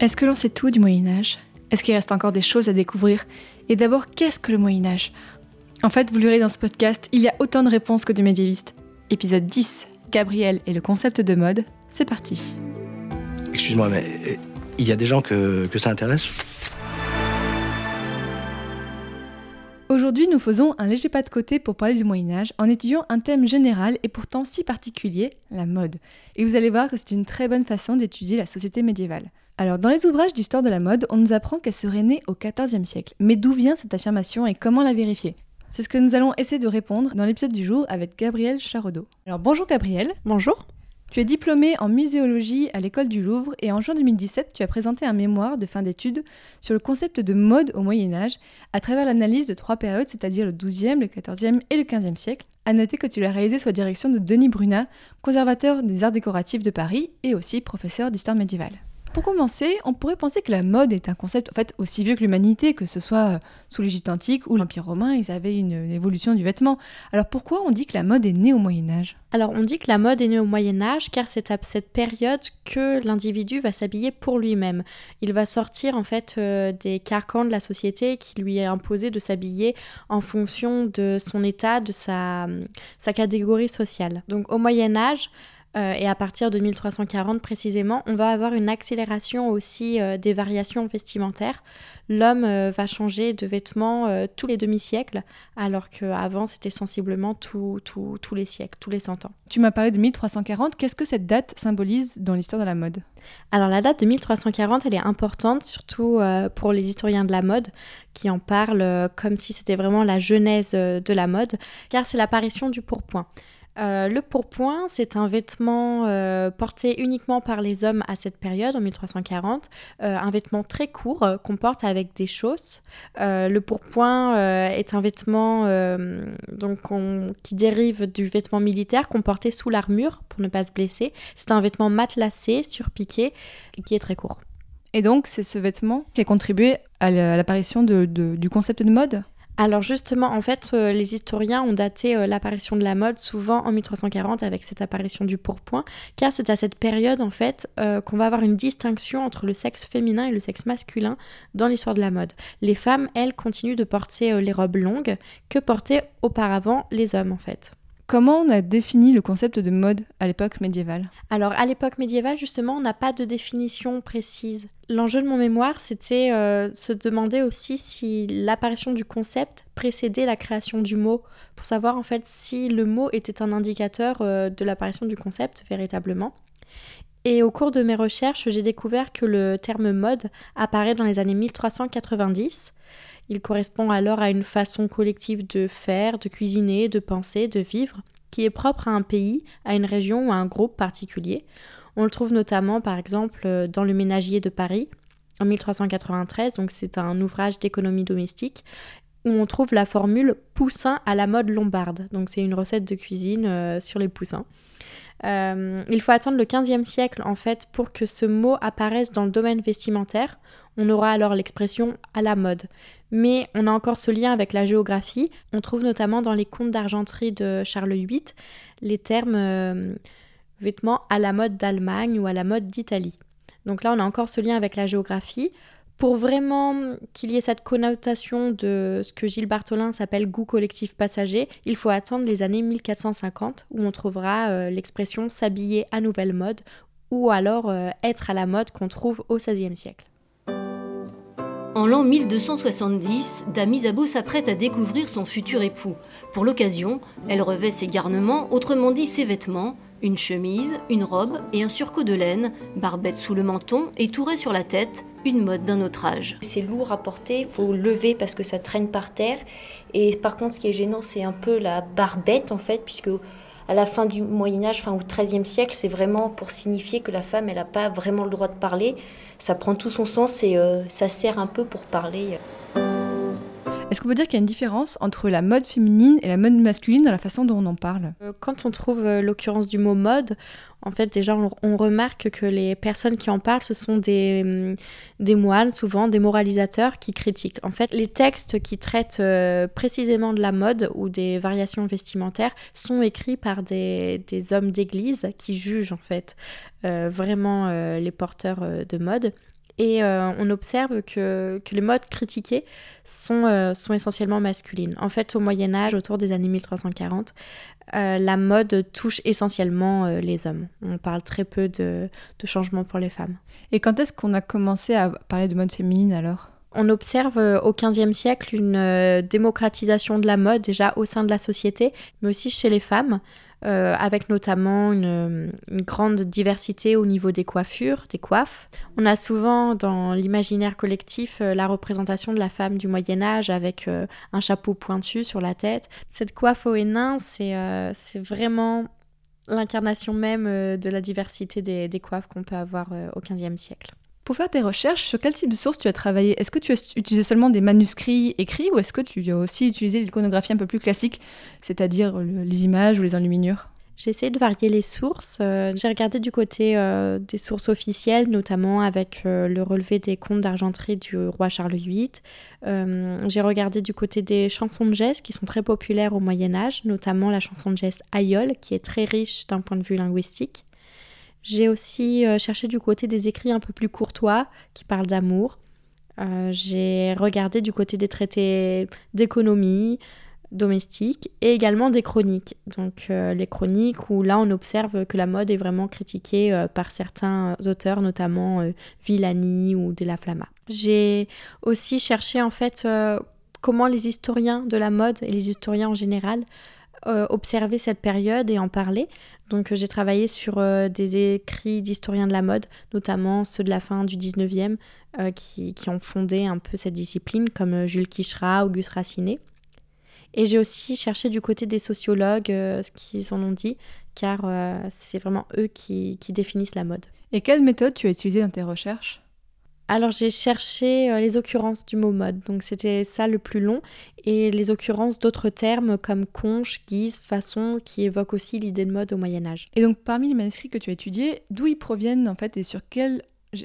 Est-ce que l'on sait tout du Moyen Âge? Est-ce qu'il reste encore des choses à découvrir? Et d'abord, qu'est-ce que le Moyen Âge? En fait, vous le verrez dans ce podcast, il y a autant de réponses que de médiévistes. Épisode 10, Gabriel et le concept de mode, c'est parti. Excuse-moi, mais euh, il y a des gens que, que ça intéresse? Aujourd'hui, nous faisons un léger pas de côté pour parler du Moyen Âge en étudiant un thème général et pourtant si particulier, la mode. Et vous allez voir que c'est une très bonne façon d'étudier la société médiévale. Alors, dans les ouvrages d'histoire de la mode, on nous apprend qu'elle serait née au XIVe siècle. Mais d'où vient cette affirmation et comment la vérifier? C'est ce que nous allons essayer de répondre dans l'épisode du jour avec Gabriel Charodeau. Alors, bonjour Gabriel. Bonjour. Tu es diplômé en muséologie à l'école du Louvre et en juin 2017, tu as présenté un mémoire de fin d'études sur le concept de mode au Moyen Âge à travers l'analyse de trois périodes, c'est-à-dire le XIIe, le XIVe et le XVe siècle. À noter que tu l'as réalisé sous la direction de Denis Brunat, conservateur des arts décoratifs de Paris et aussi professeur d'histoire médiévale. Pour commencer, on pourrait penser que la mode est un concept fait aussi vieux que l'humanité, que ce soit euh, sous l'Égypte antique ou l'Empire romain, ils avaient une, une, évolution du vêtement. Alors pourquoi on dit que la mode est née au Moyen Âge? Alors on dit que la mode est née au Moyen Âge car c'est à cette période que l'individu va s'habiller pour lui-même. Il va sortir en fait euh, des carcans de la société qui lui est imposé de s'habiller en fonction de son état, de sa, sa catégorie sociale. Donc au Moyen Âge, euh, et à partir de 1340 précisément, on va avoir une accélération aussi euh, des variations vestimentaires. L'homme euh, va changer de vêtements tous les demi-siècles, alors qu'avant c'était sensiblement tous les siècles, tous les 100 ans. Tu m'as parlé de 1340, qu'est-ce que cette date symbolise dans l'histoire de la mode? Alors la date de 1340, elle est importante, surtout pour les historiens de la mode, qui en parlent comme si c'était vraiment la genèse de la mode, car c'est l'apparition du pourpoint. Euh, le pourpoint, c'est un vêtement euh, porté uniquement par les hommes à cette période, en 1340, euh, un vêtement très court qu'on porte avec des chausses. Le pourpoint est un vêtement donc on, qui dérive du vêtement militaire qu'on portait sous l'armure pour ne pas se blesser. C'est un vêtement matelassé, surpiqué, qui est très court. Et donc, c'est ce vêtement qui a contribué à l'apparition du concept de mode? Alors justement, en fait, euh, les historiens ont daté euh, l'apparition de la mode souvent en 1340 avec cette apparition du pourpoint, car c'est à cette période en fait euh, qu'on va avoir une distinction entre le sexe féminin et le sexe masculin dans l'histoire de la mode. Les femmes, elles, continuent de porter les robes longues que portaient auparavant les hommes en fait. Comment on a défini le concept de mode à l'époque médiévale? Alors à l'époque médiévale, justement, on n'a pas de définition précise. L'enjeu de mon mémoire, c'était euh, se demander aussi si l'apparition du concept précédait la création du mot, pour savoir en fait si le mot était un indicateur euh, de l'apparition du concept véritablement. Et au cours de mes recherches, j'ai découvert que le terme mode apparaît dans les années 1390 il correspond alors à une façon collective de faire, de cuisiner, de penser, de vivre, qui est propre à un pays, à une région ou à un groupe particulier. On le trouve notamment par exemple dans le Ménagier de Paris en 1393, donc c'est un ouvrage d'économie domestique où on trouve la formule poussin à la mode lombarde. Donc c'est une recette de cuisine euh, sur les poussins. Euh, il faut attendre le 15e siècle en fait pour que ce mot apparaisse dans le domaine vestimentaire. On aura alors l'expression à la mode. Mais on a encore ce lien avec la géographie. On trouve notamment dans les contes d'argenterie de Charles VIII les termes euh, vêtements à la mode d'Allemagne ou à la mode d'Italie. Donc là, on a encore ce lien avec la géographie. Pour vraiment qu'il y ait cette connotation de ce que Gilles Bartholin s'appelle goût collectif passager, il faut attendre les années 1450 où on trouvera euh, l'expression s'habiller à nouvelle mode ou alors euh, être à la mode qu'on trouve au XVIe siècle. En l'an 1270, Dame Isabeau s'apprête à découvrir son futur époux. Pour l'occasion, elle revêt ses garnements, autrement dit ses vêtements, une chemise, une robe et un surcot de laine, barbette sous le menton et tourée sur la tête, une mode d'un autre âge. C'est lourd à porter, il faut lever parce que ça traîne par terre. Et par contre, ce qui est gênant, c'est un peu la barbette en fait, puisque à la fin du Moyen Âge, fin au XIIIe siècle, c'est vraiment pour signifier que la femme, elle n'a pas vraiment le droit de parler. Ça prend tout son sens et euh, ça sert un peu pour parler. Est-ce qu'on peut dire qu'il y a une différence entre la mode féminine et la mode masculine dans la façon dont on en parle? Euh, Quand on trouve euh, l'occurrence du mot mode, en fait, déjà, on, remarque que les personnes qui en parlent, ce sont des, hum, des moines, souvent des moralisateurs qui critiquent. En fait, les textes qui traitent euh, précisément de la mode ou des variations vestimentaires sont écrits par des, des hommes d'église qui jugent, en fait, vraiment les porteurs de mode. Et euh, on observe que, que les modes critiqués sont, euh, sont essentiellement masculines. En fait, au Moyen Âge, autour des années 1340, euh, la mode touche essentiellement les hommes. On parle très peu de, de changements pour les femmes. Et quand est-ce qu'on a commencé à parler de mode féminine alors? On observe euh, au XVe siècle une euh, démocratisation de la mode déjà au sein de la société, mais aussi chez les femmes, euh, avec notamment une, grande diversité au niveau des coiffures, des coiffes. On a souvent dans l'imaginaire collectif la représentation de la femme du Moyen Âge avec un chapeau pointu sur la tête. Cette coiffe au hénin, c'est vraiment l'incarnation même de la diversité des, des coiffes qu'on peut avoir au XVe siècle. Pour faire tes recherches, sur quel type de sources tu as travaillé? Est-ce que tu as utilisé seulement des manuscrits écrits ou est-ce que tu as aussi utilisé l'iconographie un peu plus classique, c'est-à-dire le- les images ou les enluminures? J'ai essayé de varier les sources. Euh, j'ai regardé du côté euh, des sources officielles, notamment avec euh, le relevé des comptes d'argenterie du roi Charles VIII. J'ai regardé du côté des chansons de gestes qui sont très populaires au Moyen Âge, notamment la chanson de geste aïeul, qui est très riche d'un point de vue linguistique. J'ai aussi euh, cherché du côté des écrits un peu plus courtois, qui parlent d'amour. Euh, j'ai regardé du côté des traités d'économie, domestiques et également des chroniques. Donc euh, les chroniques où là on observe que la mode est vraiment critiquée par certains auteurs, notamment Villani ou De la Flamma. J'ai aussi cherché en fait comment les historiens de la mode et les historiens en général observaient cette période et en parlaient. Donc euh, j'ai travaillé sur euh, des écrits d'historiens de la mode, notamment ceux de la fin du 19e, euh, qui, ont fondé un peu cette discipline, comme Jules Quicherat, Auguste Racinet. Et j'ai aussi cherché du côté des sociologues ce qu'ils en ont dit, car c'est vraiment eux qui, qui définissent la mode. Et quelle méthode tu as utilisée dans tes recherches? Alors j'ai cherché euh, les occurrences du mot mode, donc c'était ça le plus long, et les occurrences d'autres termes comme conche, guise, façon, qui évoquent aussi l'idée de mode au Moyen Âge. Et donc parmi les manuscrits que tu as étudiés, d'où ils proviennent en fait et sur quelle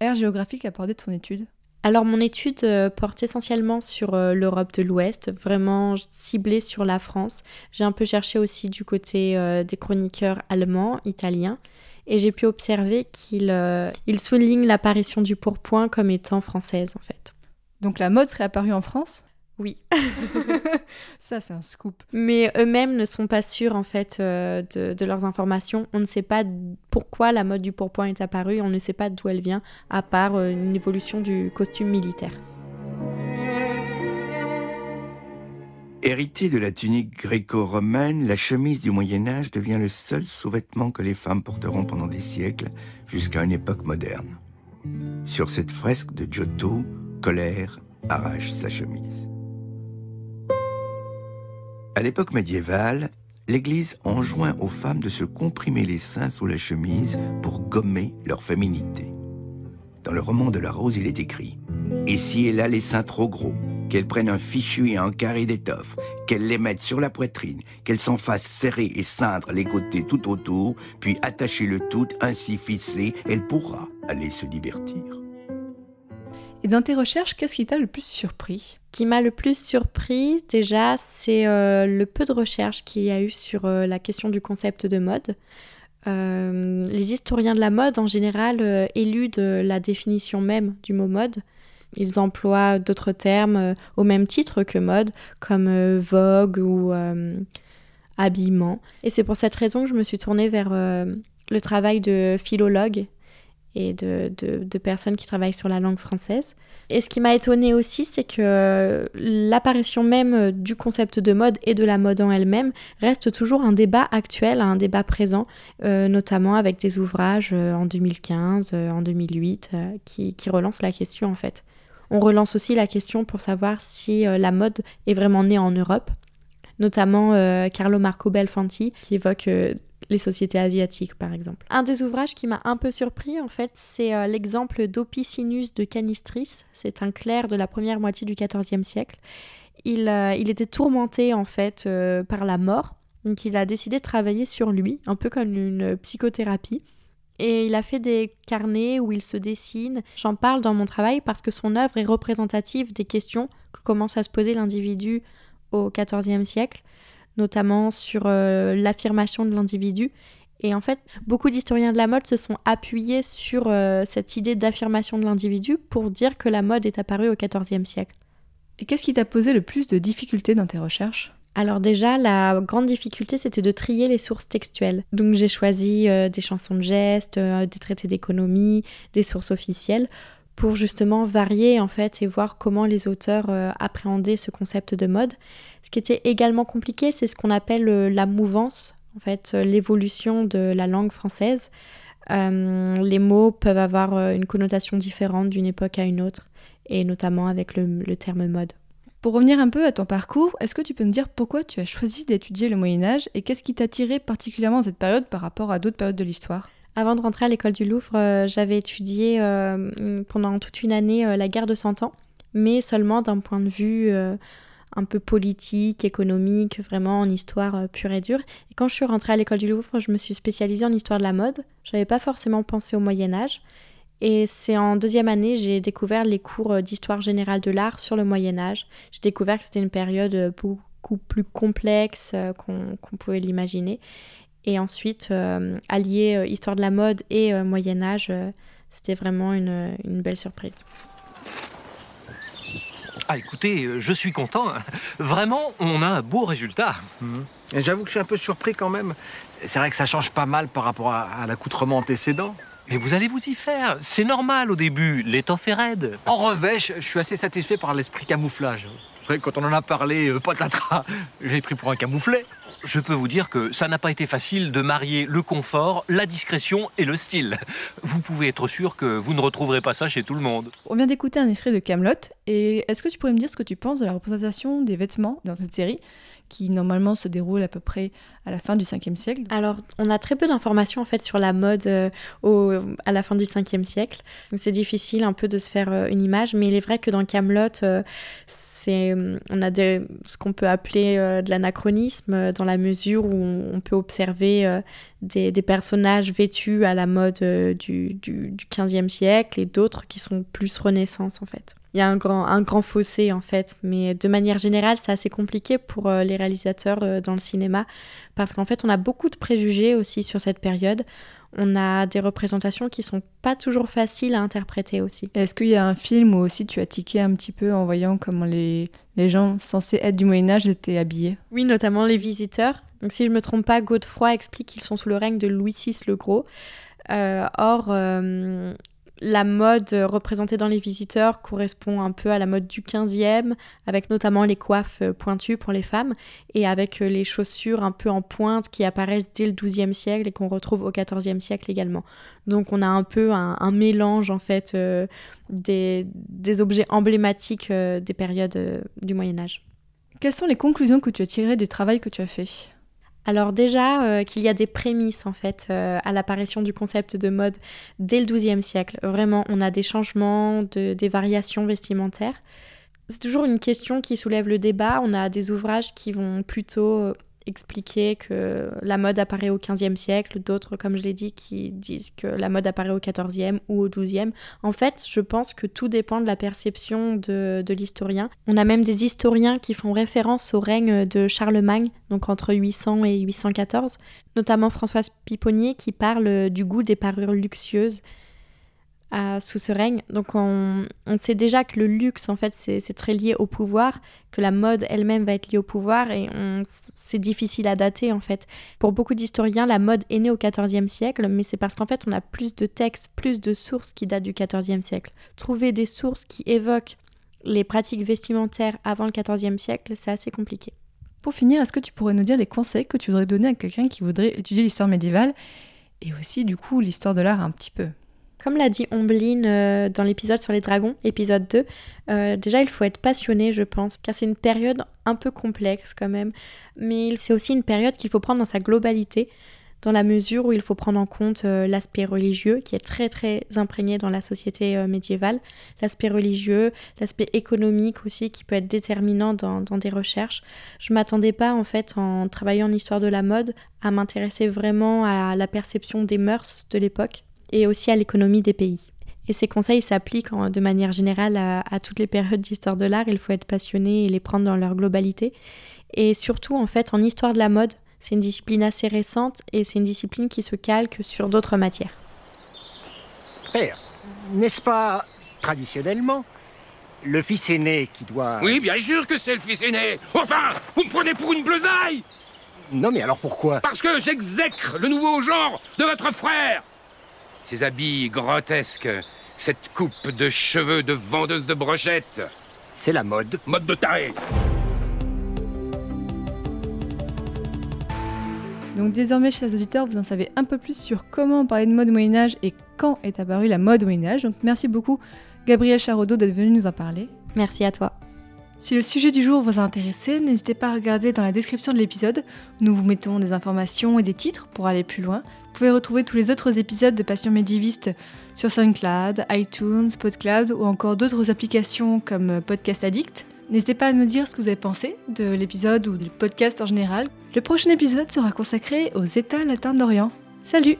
ère géographique abordée ton étude? Alors mon étude euh, porte essentiellement sur euh, l'Europe de l'Ouest, vraiment ciblée sur la France. J'ai un peu cherché aussi du côté des chroniqueurs allemands, italiens, et j'ai pu observer qu'ils euh, ils soulignent l'apparition du pourpoint comme étant française en fait. Donc la mode serait apparue en France? Oui. Ça c'est un scoop. Mais eux-mêmes ne sont pas sûrs en fait euh, de, de leurs informations. On ne sait pas pourquoi la mode du pourpoint est apparue, on ne sait pas d'où elle vient, à part euh, une évolution du costume militaire. Héritée de la tunique gréco-romaine, la chemise du Moyen Âge devient le seul sous-vêtement que les femmes porteront pendant des siècles, jusqu'à une époque moderne. Sur cette fresque de Giotto, Colère arrache sa chemise. À l'époque médiévale, l'Église enjoint aux femmes de se comprimer les seins sous la chemise pour gommer leur féminité. Dans le roman de la Rose, il est écrit Et si elle a les seins trop gros, qu'elle prenne un fichu et un carré d'étoffe, qu'elle les mette sur la poitrine, qu'elle s'en fasse serrer et ceindre les côtés tout autour, puis attacher le tout, ainsi ficelé, elle pourra aller se divertir. Et dans tes recherches, qu'est-ce qui t'a le plus surpris? Ce qui m'a le plus surpris déjà, c'est euh, le peu de recherche qu'il y a eu sur euh, la question du concept de mode. Euh, les historiens de la mode en général euh, éludent la définition même du mot mode. Ils emploient d'autres termes euh, au même titre que mode, comme euh, vogue ou euh, habillement. Et c'est pour cette raison que je me suis tournée vers le travail de philologues et de, personnes qui travaillent sur la langue française. Et ce qui m'a étonnée aussi, c'est que l'apparition même du concept de mode et de la mode en elle-même reste toujours un débat actuel, un débat présent, notamment avec des ouvrages en 2015, euh, en 2008, euh, qui, qui relancent la question en fait. On relance aussi la question pour savoir si euh, la mode est vraiment née en Europe, notamment euh, Carlo Marco Belfanti, qui évoque euh, les sociétés asiatiques par exemple. Un des ouvrages qui m'a un peu surpris en fait, c'est l'exemple d'Opicinus de Canistris. C'est un clerc de la première moitié du XIVe siècle. Il, était tourmenté en fait par la mort, donc il a décidé de travailler sur lui, un peu comme une psychothérapie. Et il a fait des carnets où il se dessine. J'en parle dans mon travail parce que son œuvre est représentative des questions que commence à se poser l'individu au XIVe siècle, notamment sur euh, l'affirmation de l'individu. Et en fait, beaucoup d'historiens de la mode se sont appuyés sur euh, cette idée d'affirmation de l'individu pour dire que la mode est apparue au XIVe siècle. Et qu'est-ce qui t'a posé le plus de difficultés dans tes recherches? Alors déjà, la grande difficulté, c'était de trier les sources textuelles. Donc j'ai choisi euh, des chansons de gestes, des traités d'économie, des sources officielles, pour justement varier en fait et voir comment les auteurs appréhendaient ce concept de mode. Ce qui était également compliqué, c'est ce qu'on appelle euh, la mouvance, en fait, euh, l'évolution de la langue française. Euh, les mots peuvent avoir une connotation différente d'une époque à une autre, et notamment avec le terme mode. Pour revenir un peu à ton parcours, est-ce que tu peux nous dire pourquoi tu as choisi d'étudier le Moyen Âge et qu'est-ce qui t'a attiré particulièrement cette période par rapport à d'autres périodes de l'histoire? Avant de rentrer à l'école du Louvre, j'avais étudié pendant toute une année la guerre de Cent Ans, mais seulement d'un point de vue un peu politique, économique, vraiment en histoire euh, pure et dure. Et quand je suis rentrée à l'école du Louvre, je me suis spécialisée en histoire de la mode. Je n'avais pas forcément pensé au Moyen Âge. Et c'est en deuxième année, j'ai découvert les cours euh, d'histoire générale de l'art sur le Moyen Âge. J'ai découvert que c'était une période euh, beaucoup plus complexe qu'on pouvait l'imaginer. Et ensuite, allier histoire de la mode et Moyen Âge, c'était vraiment une, une belle surprise. Ah, écoutez, euh, je suis content. Vraiment, on a un beau résultat. Et j'avoue que je suis un peu surpris quand même. C'est vrai que ça change pas mal par rapport à, l'accoutrement antécédent. Mais vous allez vous y faire. C'est normal au début. L'étoffe est raide. En revêche, je suis assez satisfait par l'esprit camouflage. Quand on en a parlé, euh, patatras, j'ai pris pour un camouflet je peux vous dire que ça n'a pas été facile de marier le confort, la discrétion et le style. Vous pouvez être sûr que vous ne retrouverez pas ça chez tout le monde. On vient d'écouter un extrait de Camelot et est-ce que tu pourrais me dire ce que tu penses de la représentation des vêtements dans cette série? Qui normalement se déroule à peu près à la fin du 5e siècle Alors, on a très peu d'informations en fait sur la mode euh, au, à la fin du 5e siècle. C'est difficile un peu de se faire euh, une image, mais il est vrai que dans Camelot, euh, on a ce qu'on peut appeler de l'anachronisme dans la mesure où on, peut observer des, personnages vêtus à la mode du, du, du 15e siècle et d'autres qui sont plus renaissance en fait. Il y a un grand, un grand fossé en fait, mais de manière générale, c'est assez compliqué pour les réalisateurs dans le cinéma parce qu'en fait, on a beaucoup de préjugés aussi sur cette période on a des représentations qui sont pas toujours faciles à interpréter aussi. Est-ce qu'il y a un film où aussi tu as tiqué un petit peu en voyant comment les, les gens censés être du Moyen Âge étaient habillés? Oui, notamment les visiteurs. Donc si je me trompe pas, Godefroy explique qu'ils sont sous le règne de Louis VI le Gros. Euh, or, euh, la mode représentée dans les visiteurs correspond un peu à la mode du 15e, avec notamment les coiffes pointues pour les femmes et avec les chaussures un peu en pointe qui apparaissent dès le 12e siècle et qu'on retrouve au 14e siècle également. Donc on a un peu un, mélange en fait euh, des, objets emblématiques euh, des périodes euh, du Moyen Âge. Quelles sont les conclusions que tu as tirées du travail que tu as fait? Alors déjà euh, qu'il y a des prémices en fait euh, à l'apparition du concept de mode dès le XIIe siècle. Vraiment, on a des changements, des variations vestimentaires. C'est toujours une question qui soulève le débat. On a des ouvrages qui vont plutôt euh, expliquer que la mode apparaît au XVe siècle, d'autres, comme je l'ai dit, qui disent que la mode apparaît au XIVe ou au XIIe. En fait, je pense que tout dépend de la perception de, de l'historien. On a même des historiens qui font référence au règne de Charlemagne, donc entre 800 et 814, notamment Françoise Piponnier qui parle du goût des parures luxueuses sous ce règne. Donc on, sait déjà que le luxe, en fait, c'est très lié au pouvoir, que la mode elle-même va être liée au pouvoir, et c'est difficile à dater, en fait. Pour beaucoup d'historiens, la mode est née au XIVe siècle, mais c'est parce qu'en fait, on a plus de textes, plus de sources qui datent du XIVe siècle. Trouver des sources qui évoquent les pratiques vestimentaires avant le XIVe siècle, c'est assez compliqué. Pour finir, est-ce que tu pourrais nous dire des conseils que tu voudrais donner à quelqu'un qui voudrait étudier l'histoire médiévale et aussi du coup l'histoire de l'art un petit peu? Comme l'a dit Ombline euh, dans l'épisode sur les dragons, épisode 2, euh, déjà il faut être passionné, je pense, car c'est une période un peu complexe quand même, mais c'est aussi une période qu'il faut prendre dans sa globalité. dans la mesure où il faut prendre en compte euh, l'aspect religieux qui est très très imprégné dans la société médiévale, l'aspect religieux, l'aspect économique aussi qui peut être déterminant dans, dans des recherches. Je m'attendais pas en fait en travaillant en histoire de la mode à m'intéresser vraiment à la perception des mœurs de l'époque et aussi à l'économie des pays. Et ces conseils s'appliquent de manière générale à, à toutes les périodes d'histoire de l'art. Il faut être passionné et les prendre dans leur globalité. Et surtout, en fait, en histoire de la mode, c'est une discipline assez récente et c'est une discipline qui se calque sur d'autres matières. Père, n'est-ce pas traditionnellement le fils aîné qui doit... Oui, bien sûr que c'est le fils aîné. Enfin, vous me prenez pour une bleusaille Non, mais alors pourquoi? Parce que j'exècre le nouveau genre de votre frère. Ces habits grotesques, cette coupe de cheveux de vendeuse de brochettes. C'est la mode. Mode de taré. Donc désormais, chers auditeurs, vous en savez un peu plus sur comment parler de mode Moyen-Âge et quand est apparue la mode Moyen-Âge. Donc merci beaucoup, Gabriel Charodeau, d'être venu nous en parler. Merci à toi. Si le sujet du jour vous a intéressé, n'hésitez pas à regarder dans la description de l'épisode. Nous vous mettons des informations et des titres pour aller plus loin. Vous pouvez retrouver tous les autres épisodes de Passion médiéviste sur SoundCloud, iTunes, PodCloud ou encore d'autres applications comme Podcast Addict. N'hésitez pas à nous dire ce que vous avez pensé de l'épisode ou du podcast en général. Le prochain épisode sera consacré aux États latins d'Orient. Salut